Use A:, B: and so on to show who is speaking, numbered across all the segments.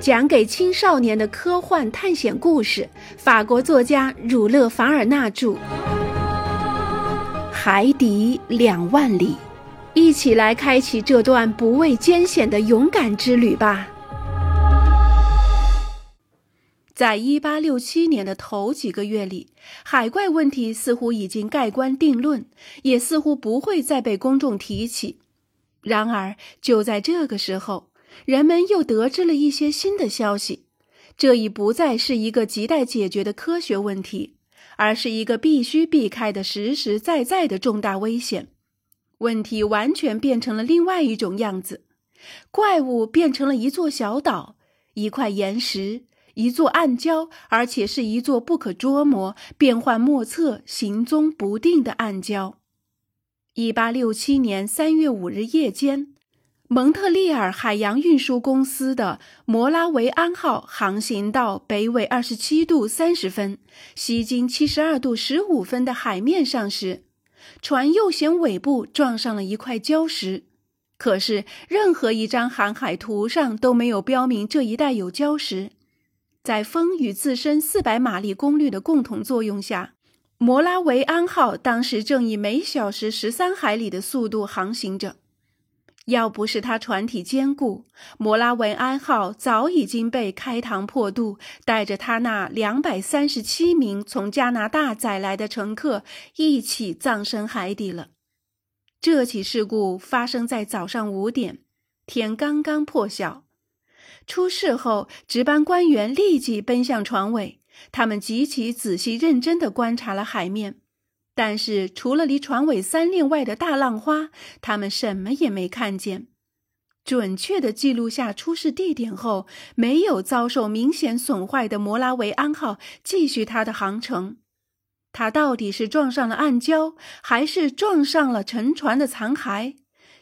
A: 讲给青少年的科幻探险故事，法国作家儒勒·凡尔纳著，《海底两万里》，一起来开启这段不畏艰险的勇敢之旅吧。在一八六七年的头几个月里，海怪问题似乎已经盖棺定论，也似乎不会再被公众提起。然而，就在这个时候，人们又得知了一些新的消息，这已不再是一个亟待解决的科学问题，而是一个必须避开的实实在在的重大危险。问题完全变成了另外一种样子，怪物变成了一座小岛、一块岩石、一座暗礁，而且是一座不可捉摸、变幻莫测、行踪不定的暗礁。一八六七年三月五日夜间。蒙特利尔海洋运输公司的摩拉维安号航行到北纬二十七度三十分、西经七十二度十五分的海面上时，船右舷尾部撞上了一块礁石。可是，任何一张航海图上都没有标明这一带有礁石。在风与自身四百马力功率的共同作用下，摩拉维安号当时正以每小时十三海里的速度航行着。要不是他船体坚固，摩拉维安号早已经被开膛破肚，带着他那两百三十七名从加拿大载来的乘客一起葬身海底了。这起事故发生在早上五点，天刚刚破晓。出事后，值班官员立即奔向船尾，他们极其仔细认真地观察了海面。但是，除了离船尾三令外的大浪花，他们什么也没看见。准确地记录下出事地点后，没有遭受明显损坏的摩拉维安号继续它的航程。它到底是撞上了暗礁，还是撞上了沉船的残骸？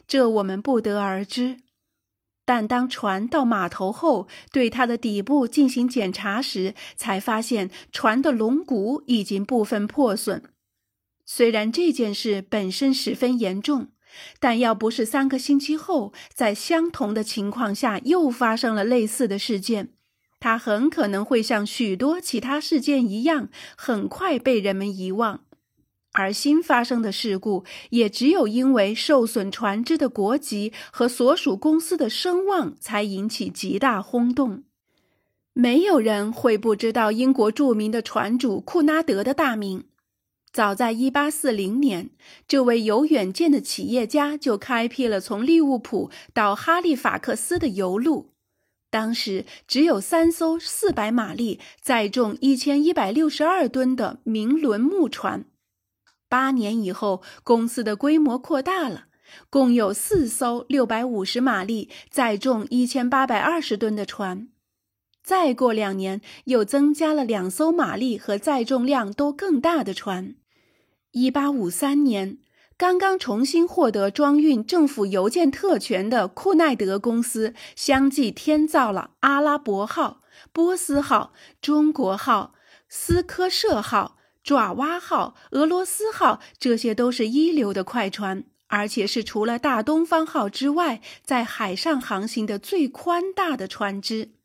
A: 这我们不得而知。但当船到码头后，对它的底部进行检查时，才发现船的龙骨已经部分破损。虽然这件事本身十分严重，但要不是三个星期后在相同的情况下又发生了类似的事件，它很可能会像许多其他事件一样，很快被人们遗忘。而新发生的事故也只有因为受损船只的国籍和所属公司的声望，才引起极大轰动。没有人会不知道英国著名的船主库拉德的大名。早在1840年，这位有远见的企业家就开辟了从利物浦到哈利法克斯的邮路。当时只有三艘400马力、载重1162吨的明轮木船。八年以后，公司的规模扩大了，共有四艘650马力、载重1820吨的船。再过两年，又增加了两艘马力和载重量都更大的船。一八五三年，刚刚重新获得装运政府邮件特权的库奈德公司相继添造了阿拉伯号、波斯号、中国号、斯科舍号、爪哇号、俄罗斯号，这些都是一流的快船，而且是除了大东方号之外，在海上航行的最宽大的船只。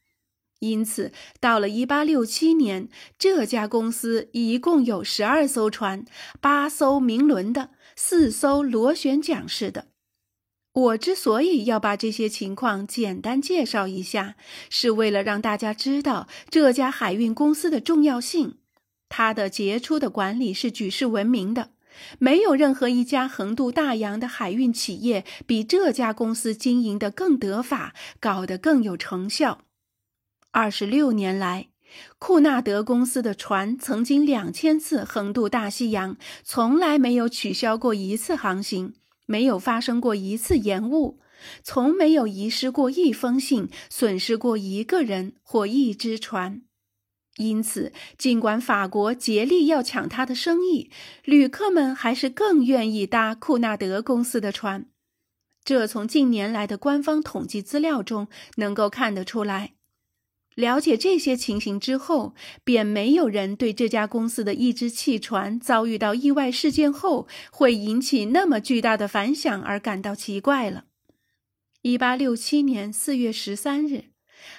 A: 因此，到了1867年，这家公司一共有十二艘船，八艘明轮的，四艘螺旋桨式的。我之所以要把这些情况简单介绍一下，是为了让大家知道这家海运公司的重要性。它的杰出的管理是举世闻名的，没有任何一家横渡大洋的海运企业比这家公司经营的更得法，搞得更有成效。二十六年来，库纳德公司的船曾经两千次横渡大西洋，从来没有取消过一次航行，没有发生过一次延误，从没有遗失过一封信，损失过一个人或一只船。因此，尽管法国竭力要抢他的生意，旅客们还是更愿意搭库纳德公司的船。这从近年来的官方统计资料中能够看得出来。了解这些情形之后，便没有人对这家公司的一只汽船遭遇到意外事件后会引起那么巨大的反响而感到奇怪了。一八六七年四月十三日，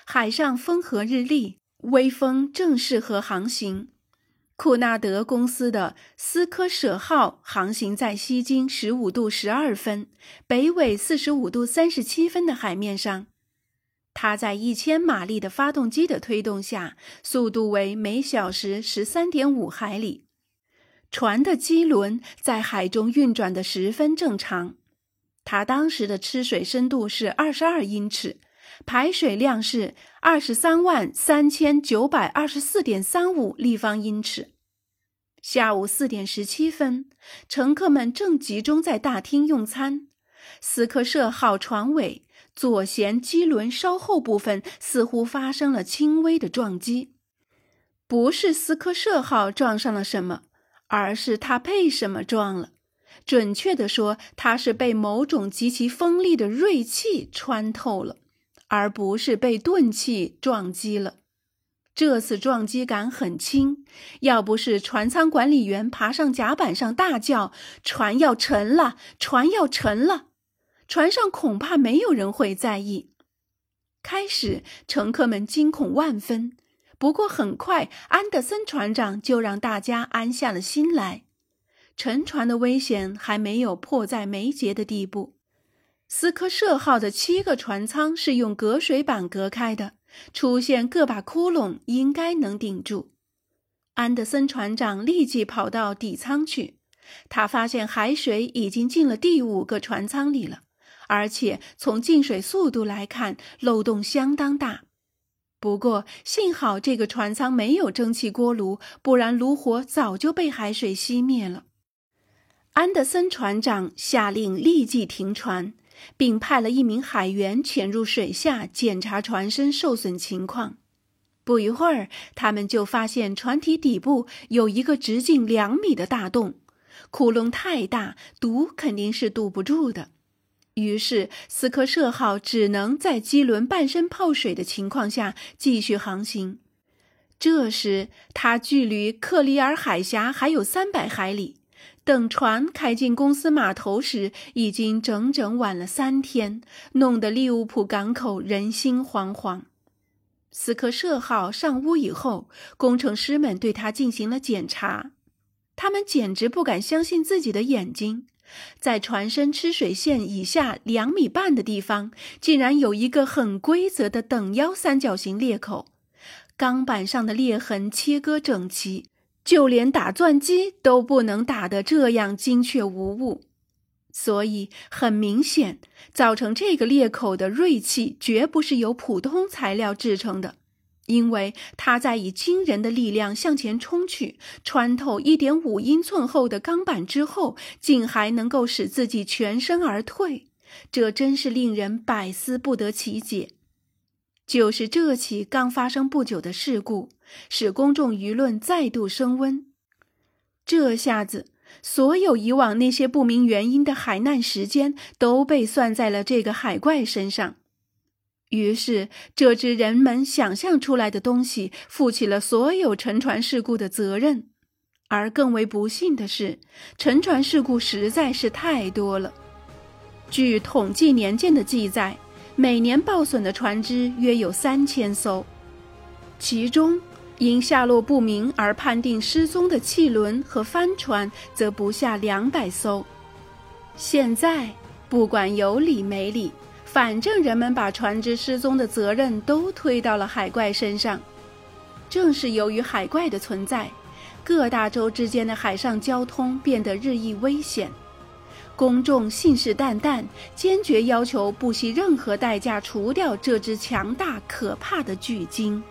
A: 海上风和日丽，微风正适合航行。库纳德公司的斯科舍号航行在西经十五度十二分、北纬四十五度三十七分的海面上。它在一千马力的发动机的推动下，速度为每小时十三点五海里。船的机轮在海中运转的十分正常。它当时的吃水深度是二十二英尺，排水量是二十三万三千九百二十四点三五立方英尺。下午四点十七分，乘客们正集中在大厅用餐。斯科舍号船尾。左舷机轮稍后部分似乎发生了轻微的撞击，不是斯科舍号撞上了什么，而是它被什么撞了。准确的说，它是被某种极其锋利的锐器穿透了，而不是被钝器撞击了。这次撞击感很轻，要不是船舱管理员爬上甲板上大叫：“船要沉了，船要沉了！”船上恐怕没有人会在意。开始，乘客们惊恐万分，不过很快，安德森船长就让大家安下了心来。沉船的危险还没有迫在眉睫的地步。斯科舍号的七个船舱是用隔水板隔开的，出现个把窟窿应该能顶住。安德森船长立即跑到底舱去，他发现海水已经进了第五个船舱里了。而且从进水速度来看，漏洞相当大。不过幸好这个船舱没有蒸汽锅炉，不然炉火早就被海水熄灭了。安德森船长下令立即停船，并派了一名海员潜入水下检查船身受损情况。不一会儿，他们就发现船体底部有一个直径两米的大洞，窟窿太大，堵肯定是堵不住的。于是，斯科舍号只能在机轮半身泡水的情况下继续航行。这时，它距离克里尔海峡还有三百海里。等船开进公司码头时，已经整整晚了三天，弄得利物浦港口人心惶惶。斯科舍号上屋以后，工程师们对它进行了检查，他们简直不敢相信自己的眼睛。在船身吃水线以下两米半的地方，竟然有一个很规则的等腰三角形裂口，钢板上的裂痕切割整齐，就连打钻机都不能打得这样精确无误。所以很明显，造成这个裂口的锐器绝不是由普通材料制成的。因为他在以惊人的力量向前冲去，穿透一点五英寸厚的钢板之后，竟还能够使自己全身而退，这真是令人百思不得其解。就是这起刚发生不久的事故，使公众舆论再度升温。这下子，所有以往那些不明原因的海难时间都被算在了这个海怪身上。于是，这只人们想象出来的东西负起了所有沉船事故的责任。而更为不幸的是，沉船事故实在是太多了。据统计年鉴的记载，每年报损的船只约有三千艘，其中因下落不明而判定失踪的汽轮和帆船则不下两百艘。现在，不管有理没理。反正人们把船只失踪的责任都推到了海怪身上，正是由于海怪的存在，各大洲之间的海上交通变得日益危险，公众信誓旦旦，坚决要求不惜任何代价除掉这只强大可怕的巨鲸。